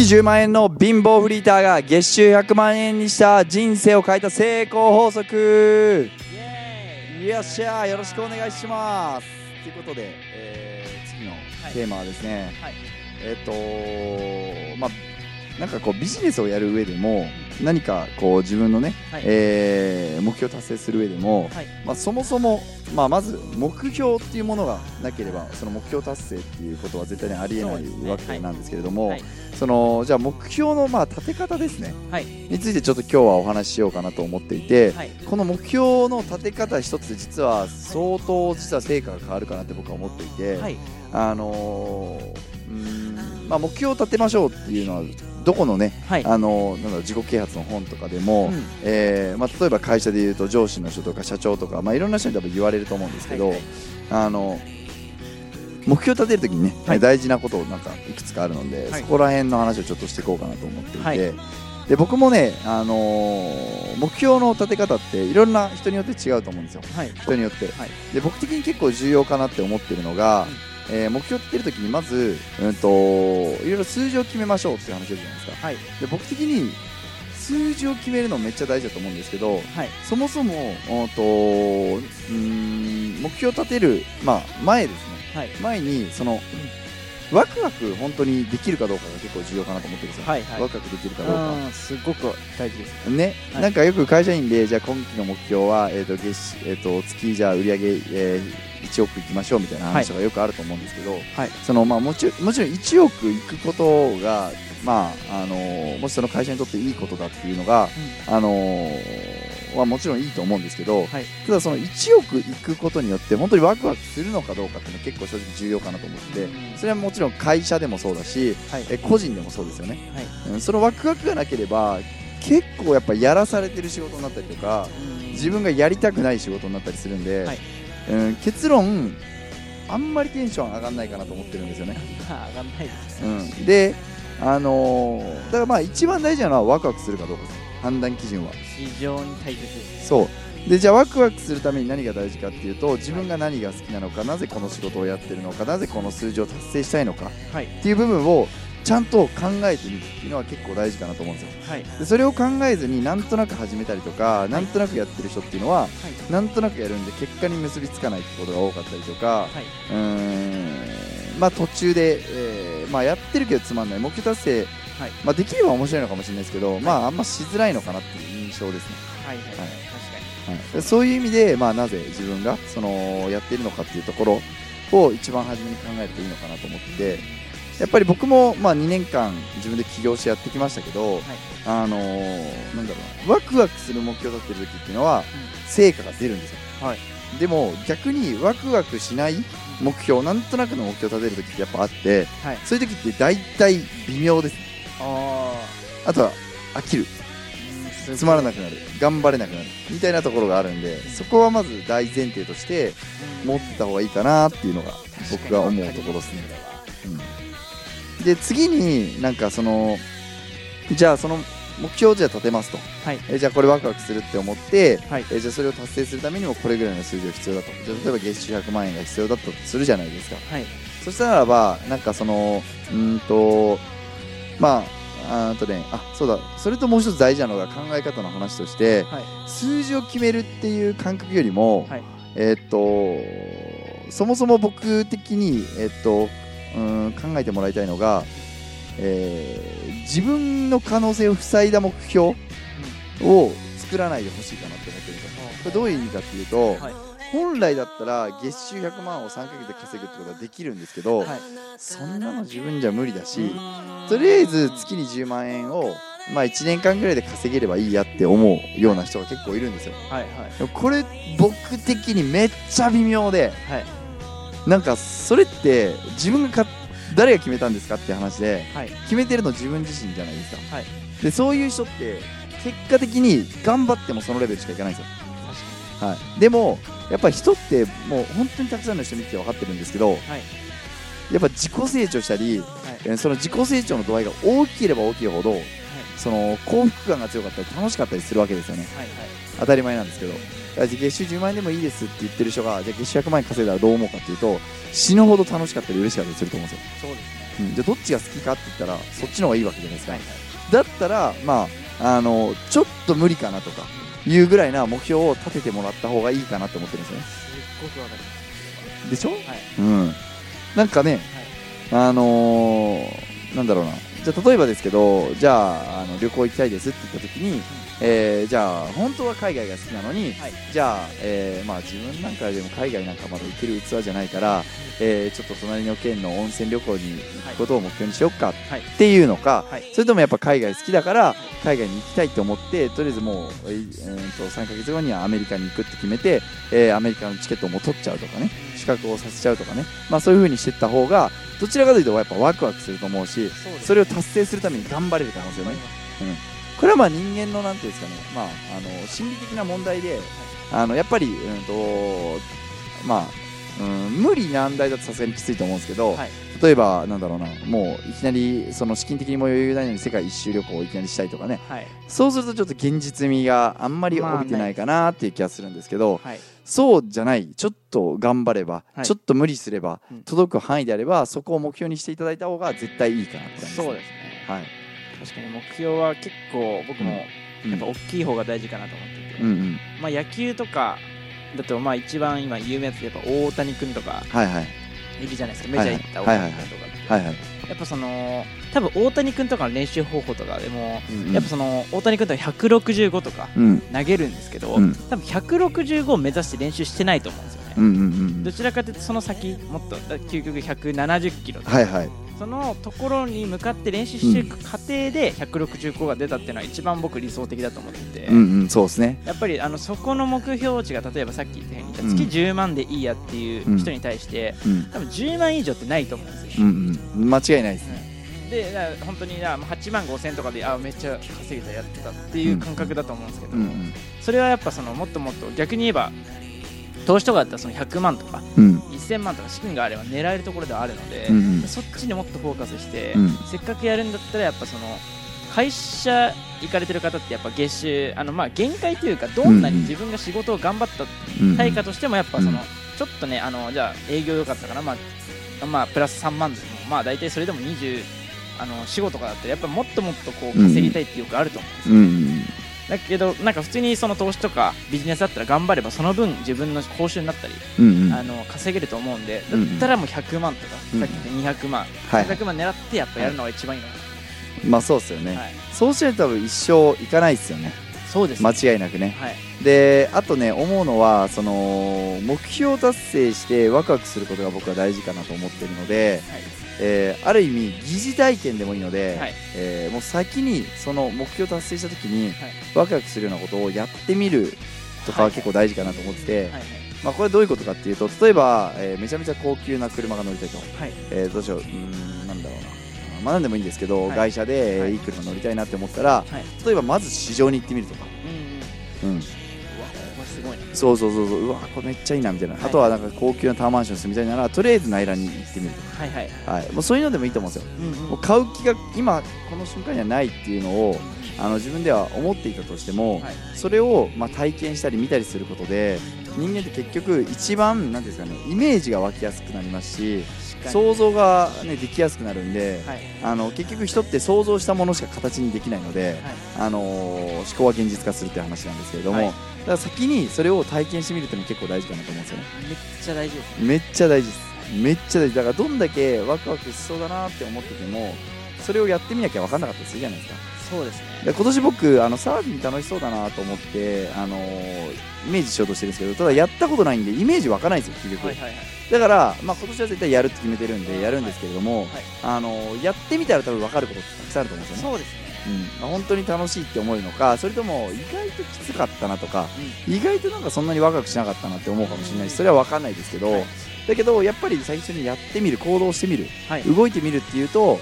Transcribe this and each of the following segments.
月10万円の貧乏フリーターが月収100万円にした人生を変えた成功法則。よっしゃよろしくお願いします。ということで、えー次のテーマはですね、はい。えっ、とまあなんかこうビジネスをやる上でも何かこう自分のね、はい。えー目標を達成する上でも、はい。まあ、そもそも、まあ、まず目標っていうものがなければその目標達成っていうことは絶対にありえないわけなんですけれども、はい。そのじゃあ目標のまあ立て方ですね。はい。についてちょっと今日はお話ししようかなと思っていて、はい。この目標の立て方一つで実は相当実は成果が変わるかなって僕は思っていて、はい。あのーうーんまあ、目標を立てましょうっていうのはどこのね、はい。あのーなんだろう自己啓発の本とかでも、うん。えーまあ、例えば会社でいうと上司の人とか社長とか、まあ、いろんな人に多分言われると思うんですけど、はいはい。あの目標を立てるときにね、はい。大事なことなんかいくつかあるので、はい。そこら辺の話をちょっとしていこうかなと思っていて、はい。で僕もね、あのー目標の立て方っていろんな人によって違うと思うんですよ。はい。人によって、はい。で僕的に結構重要かなって思ってるのが、えー目標を立てるときにまず、うん、といろいろ数字を決めましょうっていう話じゃないですか。はい。で僕的に数字を決めるのめっちゃ大事だと思うんですけどはい。そもそもとうーん目標を立てる、まあ、前ですね。はい。前にその、ワクワク本当にできるかどうかが結構重要かなと思ってるんですよ、はいはい。ワクワクできるかどうか。すごく大事です。ね、はい。なんかよく会社員でじゃあ今期の目標は、えーと月収えー、と月じゃあ売り上げ、えー1億いきましょうみたいな話とかよくあると思うんですけど、はい。そのまあ、もちろんもちろん1億いくことが、まああのーもしその会社にとっていいことだっていうのが、あのーはもちろんいいと思うんですけど、はい。ただその1億いくことによって本当にワクワクするのかどうかっていうのは結構正直重要かなと思ってそれはもちろん会社でもそうだし、はい。え個人でもそうですよね。はい。うんそのワクワクがなければ結構やっぱやらされてる仕事になったりとか自分がやりたくない仕事になったりするんで、はい。うん、結論あんまりテンション上がんないかなと思ってるんですよね、ま あ上がんないですうん、であのーだからまあ一番大事なのはワクワクするかどうかです判断基準は？非常に大切です。そう。でじゃあワクワクするために何が大事かっていうと自分が何が好きなのかなぜこの仕事をやってるのかなぜこの数字を達成したいのかはい。っていう部分をちゃんと考えてみるっていうのは結構大事かなと思うんですよ。はい。でそれを考えずになんとなく始めたりとか、なんとなくやってる人っていうのははい。なんとなくやるんで結果に結びつかないってことが多かったりとかはい。うーんまあ途中で、えーまあ、やってるけどつまんない。目標達成、はい。まあ、できれば面白いのかもしれないですけど、まああんましづらいのかなっていう印象ですね、はいはい。はい。確はい、でそういう意味で、まあ、なぜ自分がそのやっているのかっていうところを一番初めに考えるといいのかなと思っててやっぱり僕も、まあ、2年間自分で起業してやってきましたけど、あのーなんだろうなワクワクする目標を立てる時っていうのは、成果が出るんですよ、はい。でも逆にワクワクしない目標なんとなくの目標を立てる時ってやっぱあってはい。そういう時って大体微妙ですああとは飽きる。あつまらなくなる。頑張れなくなる。みたいなところがあるんでそこはまず大前提として持ってた方がいいかなっていうのが僕が思うところですね、うん、で次になんかそのじゃあその目標をじゃあ立てますと。はい。えじゃあこれワクワクするって思って、はい。えじゃあそれを達成するためにもこれぐらいの数字が必要だと。じゃあ例えば月収100万円が必要だったとするじゃないですか。はい。そしたらばなんかそのうーんとまああーとねあそうだ。それともう一つ大事なのが考え方の話としてはい。数字を決めるっていう感覚よりも、はい。えーっとそもそも僕的に、えーっとうん考えてもらいたいのが、えー自分の可能性を塞いだ目標を作らないでほしいかなって思ってるんですよ。これどういう意味かっていうと、はい。本来だったら月収100万を3ヶ月で稼ぐってことはできるんですけど、はい。そんなの自分じゃ無理だし、うんとりあえず月に10万円を、まあ、1年間ぐらいで稼げればいいやって思うような人が結構いるんですよ。はいはい。これ僕的にめっちゃ微妙ではい。なんかそれって自分がか誰が決めたんですかって話ではい。決めてるの自分自身じゃないですか。はい。でそういう人って結果的に頑張ってもそのレベルしかいかないんですよ。はい、でもやっぱり人ってもう本当にたくさんの人見て分かってるんですけどはいやっぱ自己成長したりはい。えーその自己成長の度合いが大きければ大きいほどその幸福感が強かったり楽しかったりするわけですよね。はいはい。当たり前なんですけど。月収10万円でもいいですって言ってる人がじゃあ月収100万円稼いだらどう思うかっていうと死ぬほど楽しかったり嬉しかったりすると思うんですよ。そうですね。うん。じゃあどっちが好きかって言ったらそっちの方がいいわけじゃないですか、はい。だったらまああのちょっと無理かなとかいうぐらいな目標を立ててもらった方がいいかなって思ってるんですよね。すっごくわかります。でしょ？はい。うんなんかね、あのーなんだろうなじゃあ例えばですけどじゃああの旅行行きたいですって言った時に、えーじゃあ本当は海外が好きなのに、はい。じゃあ、えーまあ、自分なんかでも海外なんかまだ行ける器じゃないから、えーちょっと隣の県の温泉旅行に行くことを目標にしよっかはい。っていうのか、はい。それともやっぱ海外好きだから海外に行きたいと思ってとりあえずもう、えーえーと3ヶ月後にはアメリカに行くって決めて、えーアメリカのチケットも取っちゃうとかね資格をさせちゃうとかね、まあ、そういう風にしていった方がどちらかというとやっぱワクワクすると思うしそれを達成するために頑張れると思うんですよね。これはまあ人間のなんていうんですかね、まあ、あの心理的な問題で、あのやっぱり、うんとまあうん、無理難題だとさすがにきついと思うんですけど、はい例えばなんだろうなもういきなりその資金的にも余裕ないのに世界一周旅行をいきなりしたいとかね。はい。そうするとちょっと現実味があんまり帯びてないかなっていう気がするんですけど、はい。そうじゃないちょっと頑張れば、はい。ちょっと無理すれば、うん。届く範囲であればそこを目標にしていただいた方が絶対いいかなって感じですね。そうですね。はい。確かに目標は結構僕もうん。やっぱ大きい方が大事かなと思ってて、うんうん。まあ野球とかだとまあ一番今有名なやつでやっぱ大谷君とか。はいはいいるじゃないですか。メジャー行った大谷君とかって、はいはいやっぱその多分大谷君とかの練習方法とかでも、うんうん。やっぱその大谷君とか165とかうん。投げるんですけど、うん。多分165を目指して練習してないと思うんですよね、どちらかというとその先もっとだ究極170キロとか。はいはいそのところに向かって練習していく過程で165が出たっていうのは一番僕理想的だと思ってて、うんうんそうですね。やっぱりあのそこの目標値が例えばさっき言ったようにうん月10万でいいやっていう人に対して、うん多分10万以上ってないと思うんですよ、うんうん。間違いないですね。で本当にだから8万5千とかであめっちゃ稼げたやってたっていう感覚だと思うんですけど、うんうん。それはやっぱそのもっともっと逆に言えば投資とかだったらその100万とかうん。1000万とか資金があれば狙えるところではあるので、うんうん。そっちにもっとフォーカスして、うん。せっかくやるんだったらやっぱその会社行かれてる方ってやっぱ月収あのまあ限界というかどんなに自分が仕事を頑張ったうん対価としてもやっぱその、うんちょっとねあのじゃあ営業良かったかな。まあまあプラス3万でもまあ大体それでも20あの仕事とかだったらやっぱもっともっとこう稼ぎたいってよくあると思うんですよ、だけどなんか普通にその投資とかビジネスだったら頑張ればその分自分の報酬になったり、うんうん。あの稼げると思うんでだうん。ったらもう100万とか、うんさっき言った200万、はい200万狙ってやっぱやるのが一番いいのかまあそうですよね、な、はい、そうしないと多分一生いかないですよね。そうです、間違いなくね。はい。であとね思うのはその目標達成してワクワクすることが僕は大事かなと思ってるので、はいえーある意味疑似体験でもいいので、はい。えーもう先にその目標達成した時にはい。ワクワクするようなことをやってみるとかは結構大事かなと思ってて、はい。はい。まあ、これどういうことかっていうと例えば、えーめちゃめちゃ高級な車が乗りたいと、はい。えーどうしよう。うーんなんだろうな。まあ何でもいいんですけど、はい。外車で、い。いい車乗りたいなって思ったら、はい。例えばまず市場に行ってみるとか、うん。うんそうそうそうそう。うわこれめっちゃいいなみたいな、はい。あとはなんか高級なタワーマンション住みたいならとりあえず内覧に行ってみる。とはいはい。か、はい、もうそういうのでもいいと思うんですよ。うんうん。もう買う気が今この瞬間にはないっていうのをあの自分では思っていたとしても、はい。それをまあ体験したり見たりすることで人間って結局一番なんですかねイメージが湧きやすくなりますし想像が、ね、できやすくなるんで、はい。あの結局人って想像したものしか形にできないので、はい。あのー思考は現実化するっていう話なんですけれども、はいだから先にそれを体験してみるっていうのも結構大事かなと思うんですよね。めっちゃ大事ですね。めっちゃ大事です。めっちゃ大事。だからどんだけワクワクしそうだなって思っててもそれをやってみなきゃ分かんなかったりするじゃないですか。そうですね。で今年僕あのサーフィン楽しそうだなと思って、あのーイメージしようとしてるんですけどただやったことないんでイメージ湧かないんですよ結局、はいはいはい。だから、まあ、今年は絶対やるって決めてるんでやるんですけれども、はいあのーやってみたら多分分かることってたくさんあると思うんですよね。そうですねうん。まあ、本当に楽しいって思えるのかそれとも意外ときつかったなとか意外となんかそんなにワクワクしなかったなって思うかもしれないしそれは分かんないですけど、はい。だけどやっぱり最初にやってみる行動してみるはい。動いてみるっていうと、はい。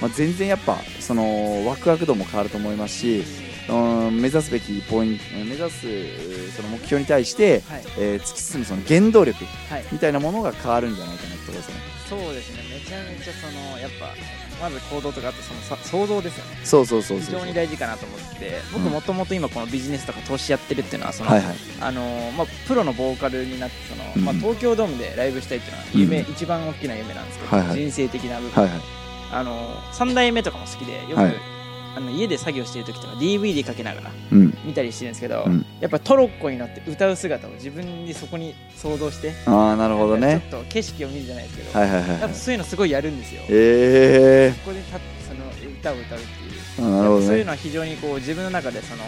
まあ、全然やっぱそのワクワク度も変わると思いますし、うん、目指すべきポイント目指すその目標に対して、はい。えー突き進むその原動力はい。みたいなものが変わるんじゃないかなってところです。ねそうですね。めちゃめちゃそのやっぱまず行動とかあとそのさ想像ですよね。そうそうそう非そう。常に大事かなと思って僕うん。もともと今このビジネスとか投資やってるっていうのはその、はいはい。あのーまあ、プロのボーカルになってその、うん。まあ、東京ドームでライブしたいっていうのは夢、うん。一番大きな夢なんですけど、はいはい。人生的な部分、はいはい。あの3代目とかも好きでよく、はいあの家で作業してる時とか DVD かけながらうん。見たりしてるんですけど、うん。やっぱトロッコに乗って歌う姿を自分でそこに想像してああなるほどね。ちょっと景色を見るじゃないですけど、はいはいはいそういうのすごいやるんですよ。えここで立ってその歌を歌うっていう。えー、なるほどね。そういうのは非常にこう自分の中でその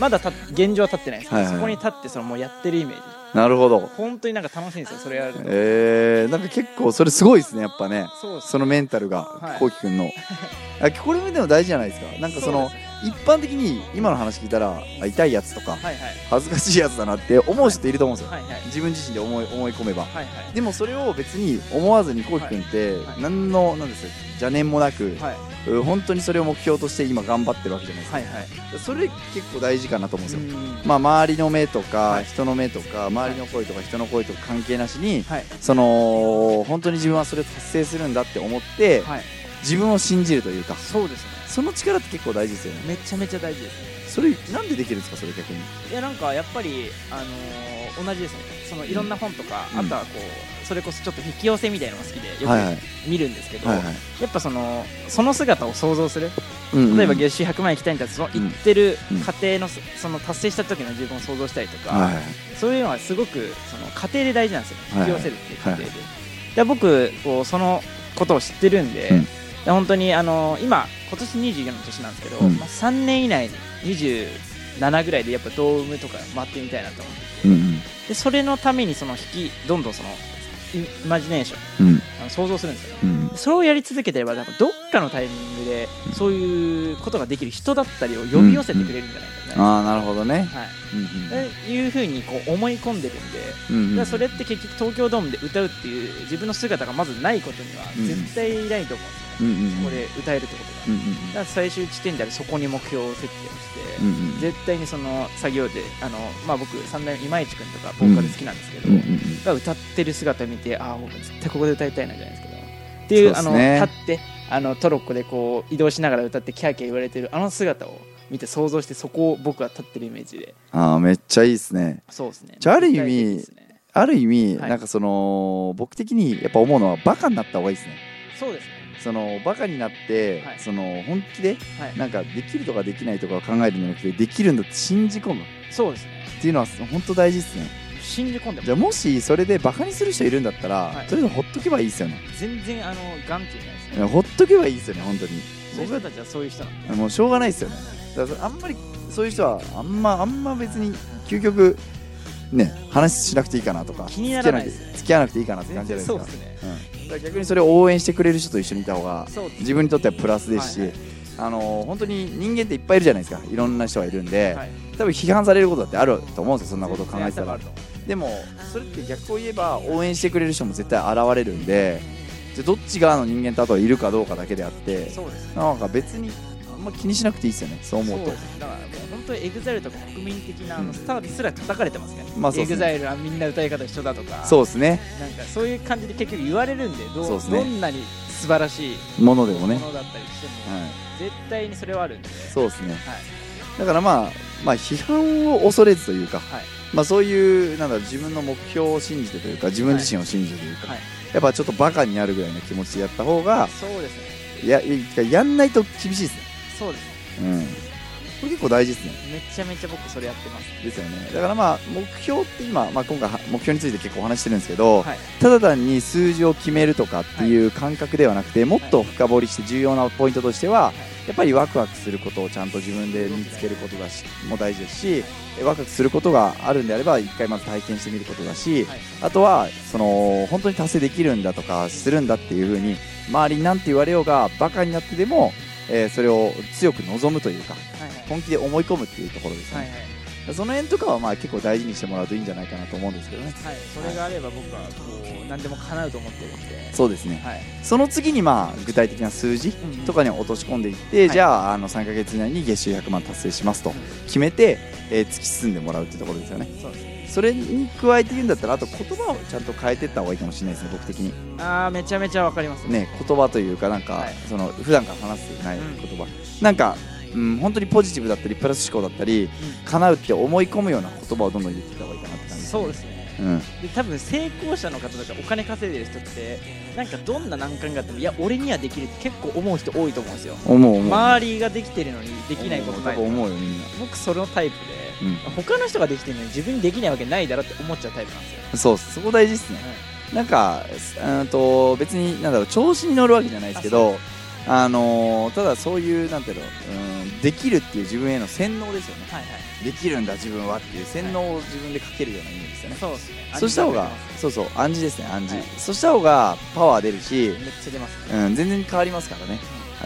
まだた現状は立ってないです。けど、はいはい。そこに立ってそのもうやってるイメージ。なるほど。本当になんか楽しいんですよそれやると、えー、なんか結構それすごいですねやっぱね。そのメンタルがはい。こうきくんの。あこれでも大事じゃないですか。なんかそのそうで一般的に今の話聞いたらあ痛いやつとかはいはい。恥ずかしいやつだなって思う人いると思うんですよ。はいはい。自分自身で思い思い込めば。はいはい。でもそれを別に思わずにこうきくんってはい何のなんですよ邪念もなくはい。うん本当にそれを目標として今頑張ってるわけじゃないですか。はいはい。それ結構大事かなと思うんですよ。うんまあ、周りの目とか、はい。人の目とか周りの声とか人の声とか関係なしに、はい。その本当に自分はそれを達成するんだって思って、はい自分を信じるというか。そうですね。その力って結構大事ですよね。めちゃめちゃ大事ですね。それなんでできるんですかそれ逆に？いやなんかやっぱりあのー同じですね。そのいろんな本とか、うん。あとはこうそれこそちょっと引き寄せみたいなのが好きでよはいはい。く見るんですけど、はいはい。やっぱそのその姿を想像する。うんうん。例えば月収100万円行きたいんだったらそのうん行ってるうん。過程のそその達成した時の自分を想像したりとか、はいはい。そういうのはすごくその過程で大事なんですよ。ね、はい。引き寄せるっていう。過程で。はい。で僕こうそのことを知ってるんで、うん。で本当にあの今今年24の年なんですけど、うん。まあ、3年以内に27ぐらいでやっぱドームとか回ってみたいなと。思ってうんうん。でそれのためにその引きどんどんそのイイマジネーションうん。あの想像するんですよね。うんそれをやり続けてれば多分どっかのタイミングでそういうことができる人だったりを呼び寄せてくれるんじゃないかな、ああなるほどね。はい。うんっていうふうにこう思い込んでるんで、うんうんそれって結局東京ドームで歌うっていう自分の姿がまずないことにはうん。絶対ないと思うんですよそこで歌えるってことが、うんうんだから最終地点であるそこに目標設定をして、絶対にその作業であの、まあ、僕三代目今市君とかボーカル好きなんですけど、歌ってる姿を見てああ僕絶対ここで歌いたいなじゃないですけどっていうあの立ってあのトロッコでこう移動しながら歌ってキャーキャー言われてるあの姿を見て想像してそこを僕は立ってるイメージで。ああめっちゃいいですね。そうですね。じゃあある意味ある意味、はい。なんかその僕的にやっぱ思うのはバカになった方がいいですね。そうですねそのバカになって、はい。その本気ではい。なんかできるとかできないとかを考えるんじゃなくてできるんだって信じ込む。っそうですね。ていうのは本当大事ですね。信じ込んでじゃあもしそれでバカにする人いるんだったら、はい。とりあえずほっとけばいいですよね。全然あのガンっていうじゃないですかいやほっとけばいいですよね本当に。そういう人たちはそういう人なんで。もうしょうがないですよね。だからあんまりそういう人はあんまあんま別に究極ね話しなくていいかなとか気にならないです付き合わなくていいかなって感全じじゃないですか。然そうですね。うん、だから逆にそれを応援してくれる人と一緒にいた方が自分にとってはプラスですし、はいはい。あのー本当に人間っていっぱいいるじゃないですか。いろんな人がいるんで、はい。多分批判されることだってあると思うんですよそんなことを考えてたら。でもそれって逆を言えば応援してくれる人も絶対現れるんでじゃあどっち側の人間とあとはいるかどうかだけであってそうですなんか別にあんま気にしなくていいですよね。そう思うと。だからもう本当にエグザイルとか国民的なあうん。のスターですら叩かれてますからね、まあね。エグザイルはみんな歌い方一緒だとか。そうですね。なんかそういう感じで結局言われるんでどうね。どんなに素晴らしいものでもね、ものだったりしても、はい、絶対にそれはあるんで。そうですね。はい。だからまあまあ批判を恐れずというか、はい。まあそういうなんだ自分の目標を信じてというか自分自身を信じてというか、はい。やっぱちょっとバカになるぐらいの気持ちでやった方がそうですね。やややんないと厳しいですねそうです。うん。これ結構大事ですね。めちゃめちゃ僕それやってます。ですよね。だからまあ目標って今、まあ、今回は目標について結構お話ししてるんですけど、はい。ただ単に数字を決めるとかっていう感覚ではなくて、もっと深掘りして重要なポイントとしては、やっぱりワクワクすることをちゃんと自分で見つけることだしも大事ですしえワクワクすることがあるんであれば一回まず体験してみることだし、はい。あとはその本当に達成できるんだとかするんだっていう風に周りに何て言われようがバカになってでも、えーそれを強く望むというかはいはい。本気で思い込むっていうところですね、はいはい。その辺とかはまあ結構大事にしてもらうといいんじゃないかなと思うんですけどね。はい、それがあれば僕はこう何でも叶うと思ってるんで、そうですね。はい、その次にまあ具体的な数字うんとかに落とし込んでいって、はい。じゃああの3ヶ月以内に月収100万達成しますと決めて、えー突き進んでもらうってところですよね。そうですねそれに加えて言うんだったらあと言葉をちゃんと変えていった方がいいかもしれないですね僕的に。ああめちゃめちゃわかります。ね言葉というかなんか、はい。その普段から話してないうん。言葉、なんか、うん、本当にポジティブだったりプラス思考だったり叶うって思い込むような言葉をどんどん言っていった方がいいかなって感じそうですね。うん。で多分成功者の方とかお金稼いでる人ってなんかどんな難関があってもいや俺にはできるって結構思う人多いと思うんですよ。思う思う。周りができてるのにできないことない思うよみんな。僕そのタイプでうん。他の人ができてるのに自分にできないわけないだろって思っちゃうタイプなんですよ、そうそこ大事ですね。なんかうんと別になんだろう調子に乗るわけじゃないですけどあのーただそういうなんていうのうんできるっていう自分への洗脳ですよね。はいはい。できるんだ自分はっていう洗脳を自分でかけるようなイメージですよね、そうですね。そした方がめっそうそう暗示ですね暗示、はい。そした方がパワー出るし、ちゃ出ますね。うん、全然変わりますからね、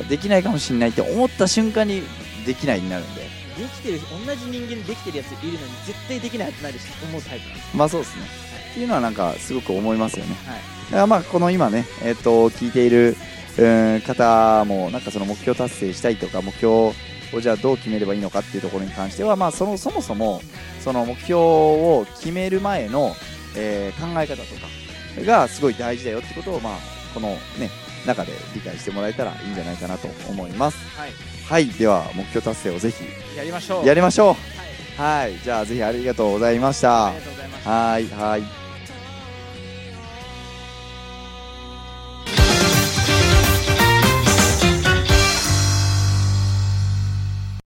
できないかもしれないって思った瞬間にできないになるんでできてる同じ人間でできてるやついるのに絶対できないはずないです思うタイプ。なんですまあそうですね、っていうのはなんかすごく思いますよね。はい。だからまあこの今ねえっ、と聞いているうん方もなんかその目標達成したいとか目標をじゃあどう決めればいいのかっていうところに関してはまあそのそもそもその目標を決める前の、えー考え方とかがすごい大事だよってことをまあこのね中で理解してもらえたらいいんじゃないかなと思います。はいはいでは目標達成をぜひやりましょう。やりましょう。はい。はいじゃあぜひありがとうございました。ありがとうございました。はいはい